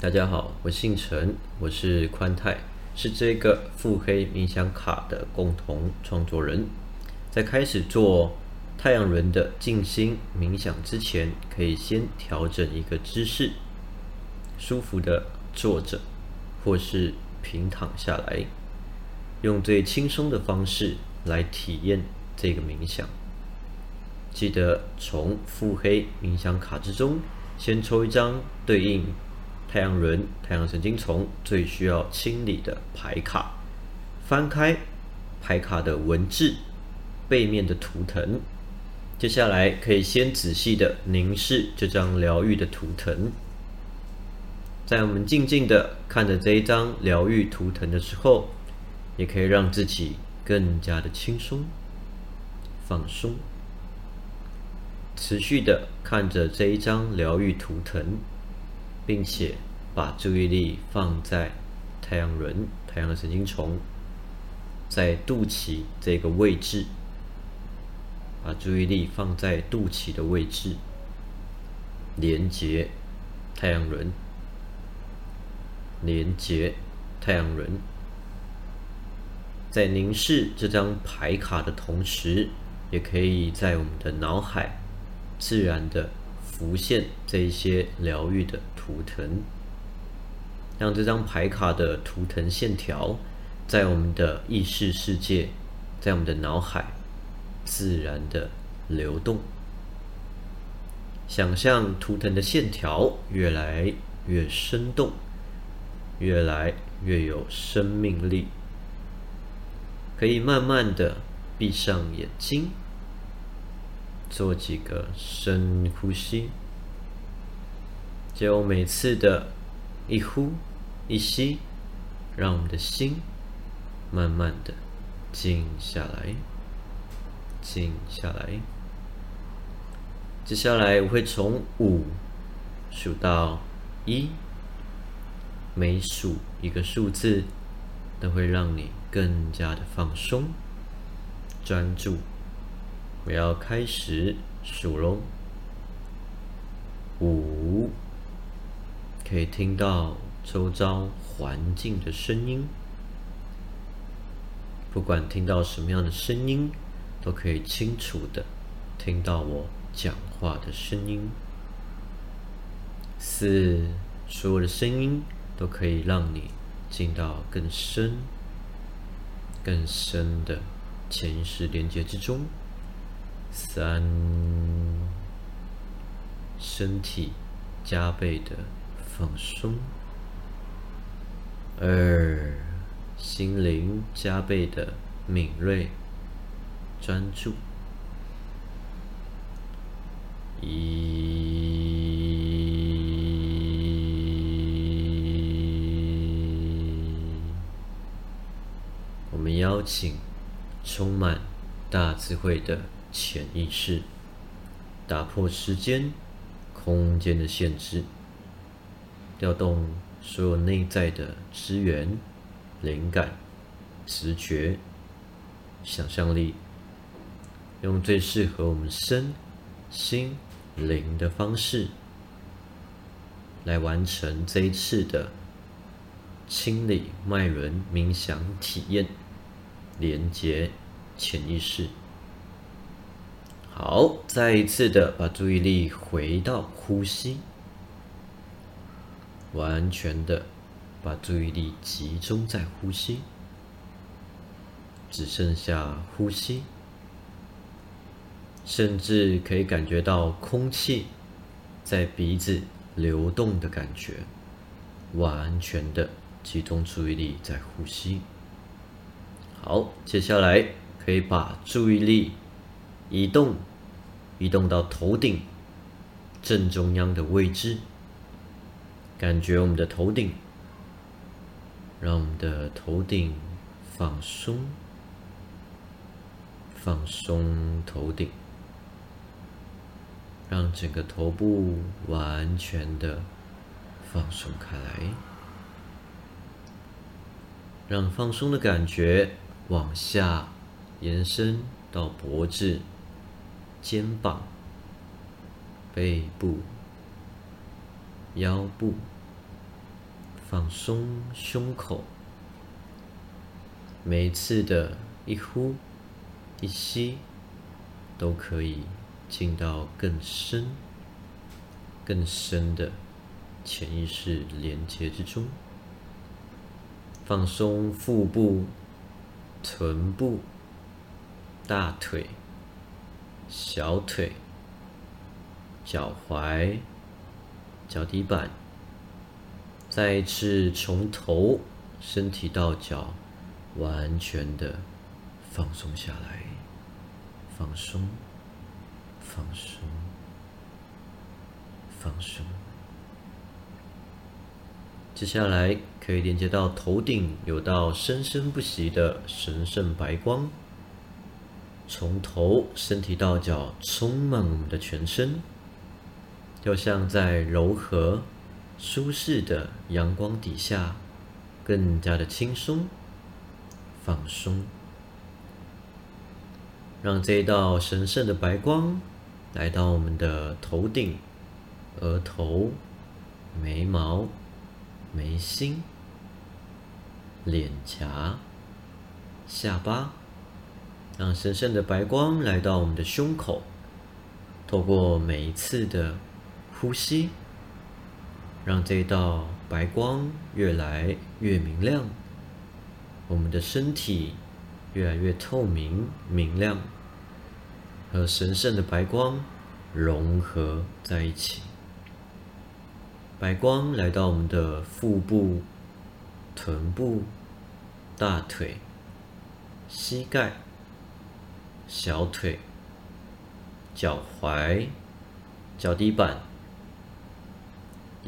大家好，我姓陈，我是宽泰，是这个腹黑冥想卡的共同创作人。在开始做太阳轮的静心冥想之前，可以先调整一个姿势，舒服的坐着，或是平躺下来，用最轻松的方式来体验这个冥想。记得从腹黑冥想卡之中，先抽一张对应。太阳轮、太阳神经丛最需要清理的牌卡，翻开牌卡的文字背面的图腾，接下来可以先仔细的凝视这张疗愈的图腾。在我们静静的看着这一张疗愈图腾的时候，也可以让自己更加的轻松、放松，持续的看着这一张疗愈图腾。并且把注意力放在太阳轮、太阳的神经丛，在肚脐这个位置，把注意力放在肚脐的位置，连接太阳轮，连接太阳轮，在凝视这张牌卡的同时，也可以在我们的脑海自然的。浮现这一些疗愈的图腾，让这张牌卡的图腾线条在我们的意识世界，在我们的脑海自然的流动。想象图腾的线条越来越生动，越来越有生命力。可以慢慢的闭上眼睛。做几个深呼吸，就每次的一呼一吸，让我们的心慢慢的静下来，静下来。接下来我会从五数到一，每数一个数字，都会让你更加的放松、专注。我要开始数喽，五，可以听到周遭环境的声音，不管听到什么样的声音，都可以清楚的听到我讲话的声音。四，所有的声音都可以让你进到更深、更深的潜意识连接之中。三，身体加倍的放松；二，心灵加倍的敏锐专注；一，我们邀请充满大智慧的。潜意识打破时间、空间的限制，调动所有内在的资源、灵感、直觉、想象力，用最适合我们身心灵的方式，来完成这一次的清理脉轮冥想体验，连接潜意识。好，再一次的把注意力回到呼吸，完全的把注意力集中在呼吸，只剩下呼吸，甚至可以感觉到空气在鼻子流动的感觉，完全的集中注意力在呼吸。好，接下来可以把注意力移动。移动到头顶正中央的位置，感觉我们的头顶，让我们的头顶放松，放松头顶，让整个头部完全的放松开来，让放松的感觉往下延伸到脖子。肩膀、背部、腰部、放松胸口，每一次的一呼一吸，都可以进到更深、更深的潜意识连接之中。放松腹部、臀部、大腿、小腿、脚踝、脚底板。再一次从头身体到脚，完全的放松下来，放松，放松，放松。接下来可以连接到头顶，有道生生不息的神圣白光，从头身体到脚，充满我们的全身，就像在柔和。舒适的阳光底下，更加的轻松、放松，让这一道神圣的白光来到我们的头顶、额头、眉毛、眉心、脸颊、下巴，让神圣的白光来到我们的胸口，透过每一次的呼吸。让这道白光越来越明亮，我们的身体越来越透明明亮，和神圣的白光融合在一起。白光来到我们的腹部、臀部、大腿、膝盖、小腿、脚踝、脚底板。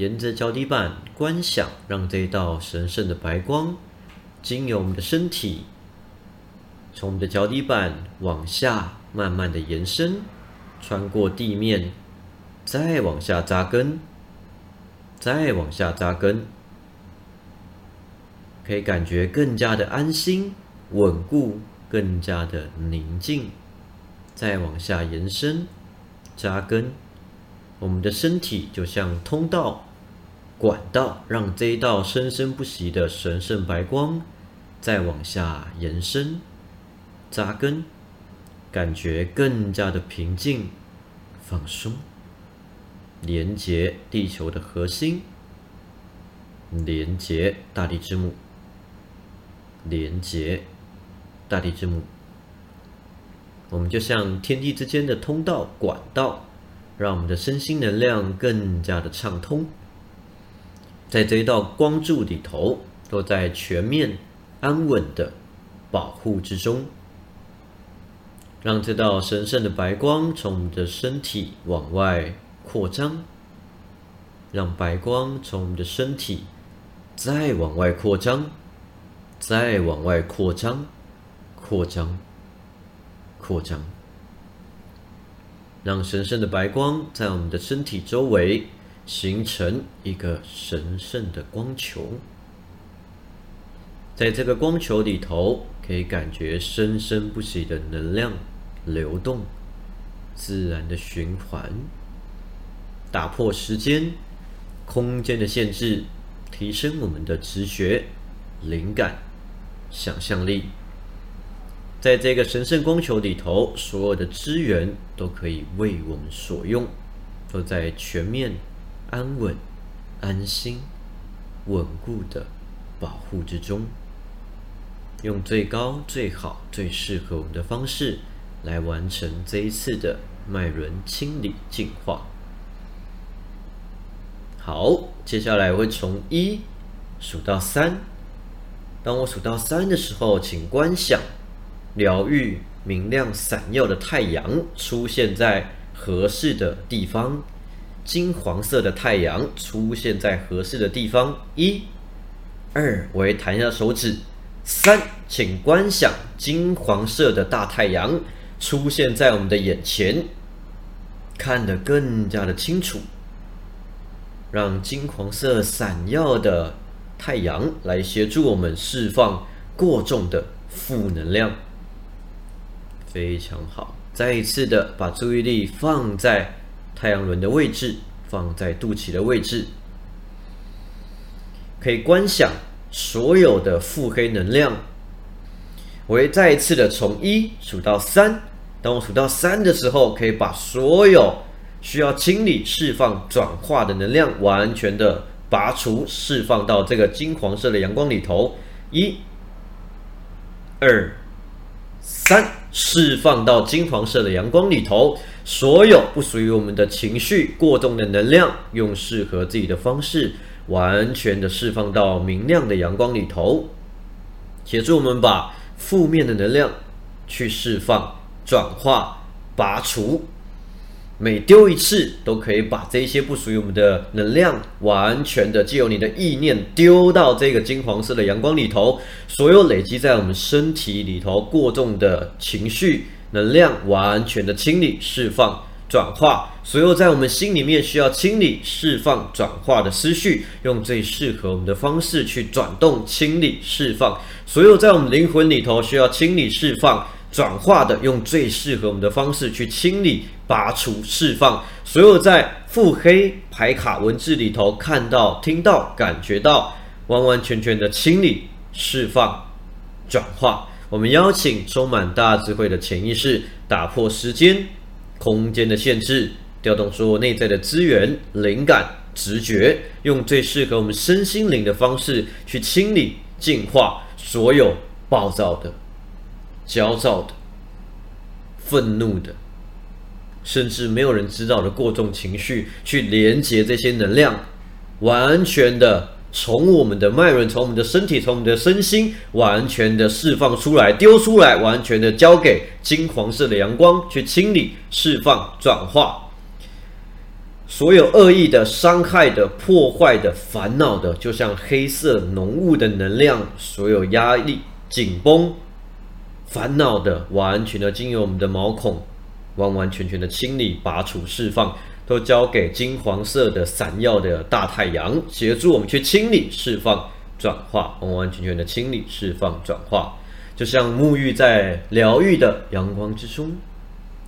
沿着脚底板观想，让这一道神圣的白光经由我们的身体，从我们的脚底板往下慢慢的延伸，穿过地面，再往下扎根，再往下扎根，可以感觉更加的安心、稳固，更加的宁静。再往下延伸，扎根，我们的身体就像通道。管道让这一道生生不息的神圣白光再往下延伸、扎根，感觉更加的平静、放松，连接地球的核心，连接大地之母，连接大地之母。我们就像天地之间的通道管道，让我们的身心能量更加的畅通。在这一道光柱里头，都在全面安稳的保护之中，让这道神圣的白光从我们的身体往外扩张，让白光从我们的身体再往外扩张，再往外扩张，扩张，扩张，让神圣的白光在我们的身体周围。形成一个神圣的光球，在这个光球里头，可以感觉生生不息的能量流动，自然的循环，打破时间、空间的限制，提升我们的直觉、灵感、想象力。在这个神圣光球里头，所有的资源都可以为我们所用，都在全面。安稳、安心、稳固的保护之中，用最高、最好、最适合我们的方式来完成这一次的脉轮清理净化。好，接下来我会从一数到三。当我数到三的时候，请观想疗愈、明亮、闪耀的太阳出现在合适的地方。金黄色的太阳出现在合适的地方。一、二，我会弹一下手指。三，请观想金黄色的大太阳出现在我们的眼前，看得更加的清楚。让金黄色闪耀的太阳来协助我们释放过重的负能量。非常好，再一次的把注意力放在。太阳轮的位置放在肚脐的位置，可以观想所有的腹黑能量。我会再一次的从一数到三，当我数到三的时候，可以把所有需要清理、释放、转化的能量完全的拔除、释放到这个金黄色的阳光里头。一、二、三，释放到金黄色的阳光里头。所有不属于我们的情绪过重的能量，用适合自己的方式，完全的释放到明亮的阳光里头，协助我们把负面的能量去释放、转化、拔除。每丢一次，都可以把这些不属于我们的能量，完全的借由你的意念丢到这个金黄色的阳光里头。所有累积在我们身体里头过重的情绪。能量完全的清理、释放、转化，所有在我们心里面需要清理、释放、转化的思绪，用最适合我们的方式去转动、清理、释放；所有在我们灵魂里头需要清理、释放、转化的，用最适合我们的方式去清理、拔除、释放；所有在腹黑牌卡文字里头看到、听到、感觉到，完完全全的清理、释放、转化。我们邀请充满大智慧的潜意识，打破时间、空间的限制，调动所有内在的资源、灵感、直觉，用最适合我们身心灵的方式去清理、净化所有暴躁的、焦躁的、愤怒的，甚至没有人知道的过重情绪，去连接这些能量，完全的。从我们的脉轮，从我们的身体，从我们的身心，完全的释放出来，丢出来，完全的交给金黄色的阳光去清理、释放、转化。所有恶意的、伤害的、破坏的、烦恼的，就像黑色浓雾的能量，所有压力、紧绷、烦恼的，完全的经由我们的毛孔，完完全全的清理、拔除、释放。都交给金黄色的闪耀的大太阳，协助我们去清理、释放、转化，完完全全的清理、释放、转化，就像沐浴在疗愈的阳光之中，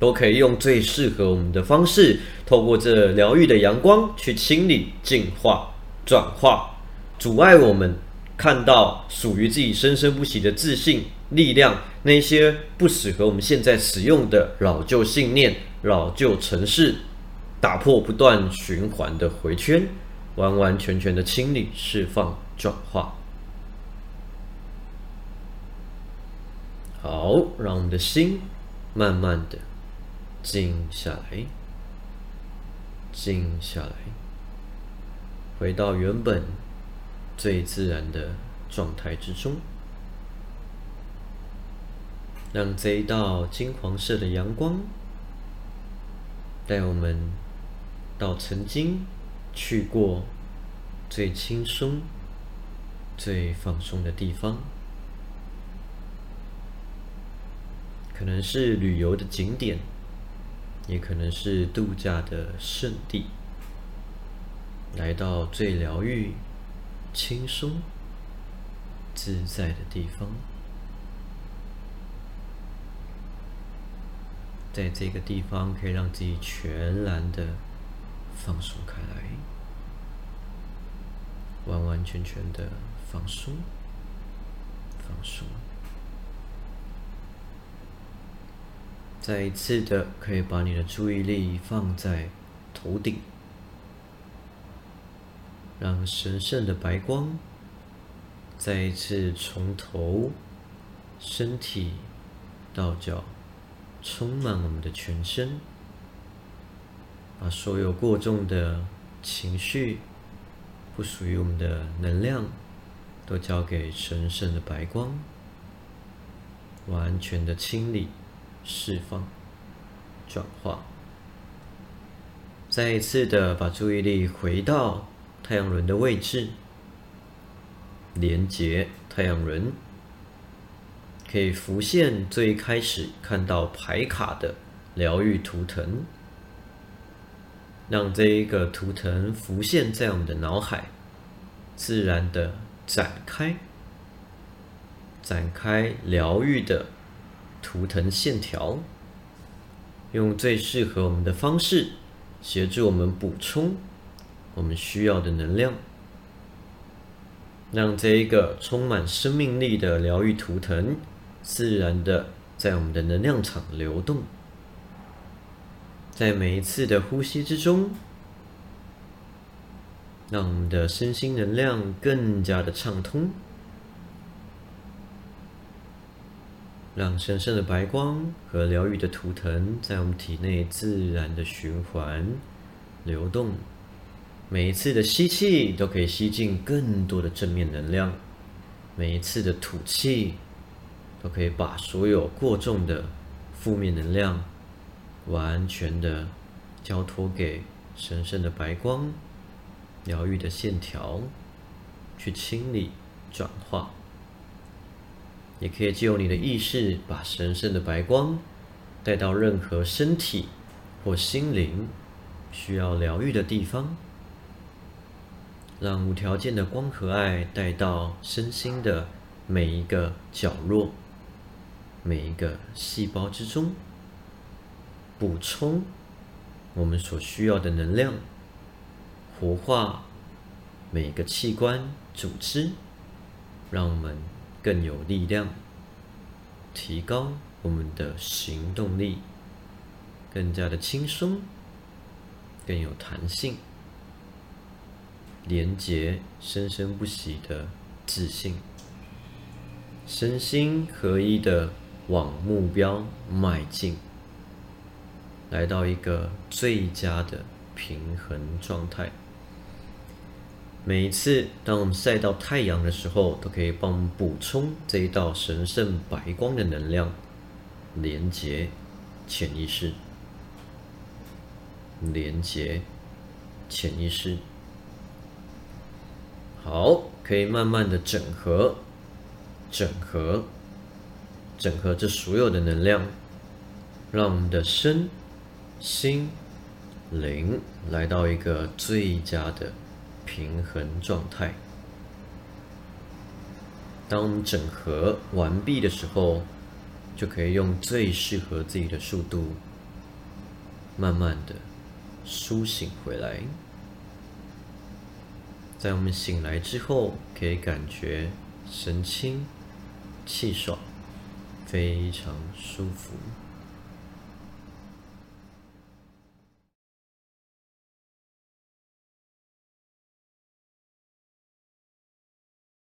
都可以用最适合我们的方式，透过这疗愈的阳光去清理、净化、转化，阻碍我们看到属于自己生生不息的自信力量，那些不适合我们现在使用的老旧信念、老旧城市。打破不断循环的回圈，完完全全的清理、释放、转化。好，让我们的心慢慢的静下来，静下来，回到原本最自然的状态之中，让这一道金黄色的阳光带我们。到曾经去过最轻松、最放松的地方，可能是旅游的景点，也可能是度假的圣地。来到最疗愈、轻松、自在的地方，在这个地方可以让自己全然的。放松开来，完完全全的放松，放松。再一次的，可以把你的注意力放在头顶，让神圣的白光再一次从头、身体到脚，充满我们的全身。把所有过重的情绪、不属于我们的能量，都交给神圣的白光，完全的清理、释放、转化。再一次的把注意力回到太阳轮的位置，连接太阳轮，可以浮现最开始看到牌卡的疗愈图腾。让这一个图腾浮现在我们的脑海，自然的展开，展开疗愈的图腾线条，用最适合我们的方式协助我们补充我们需要的能量。让这一个充满生命力的疗愈图腾，自然的在我们的能量场流动，在每一次的呼吸之中，让我们的身心能量更加的畅通，让神圣的白光和疗愈的图腾在我们体内自然的循环流动。每一次的吸气都可以吸进更多的正面能量，每一次的吐气都可以把所有过重的负面能量完全的交托给神圣的白光、疗愈的线条去清理、转化。也可以借由你的意识，把神圣的白光带到任何身体或心灵需要疗愈的地方。让无条件的光和爱带到身心的每一个角落、每一个细胞之中，补充我们所需要的能量，活化每个器官、组织，让我们更有力量，提高我们的行动力，更加的轻松，更有弹性。连接生生不息的自信，身心合一的往目标迈进，来到一个最佳的平衡状态。每一次当我们晒到太阳的时候，都可以帮我们补充这一道神圣白光的能量，连接潜意识，连接潜意识。好，可以慢慢的整合、整合、整合这所有的能量，让我们的身心灵来到一个最佳的平衡状态。当我们整合完毕的时候，就可以用最适合自己的速度，慢慢的苏醒回来。在我们醒来之后，可以感觉神清气爽，非常舒服。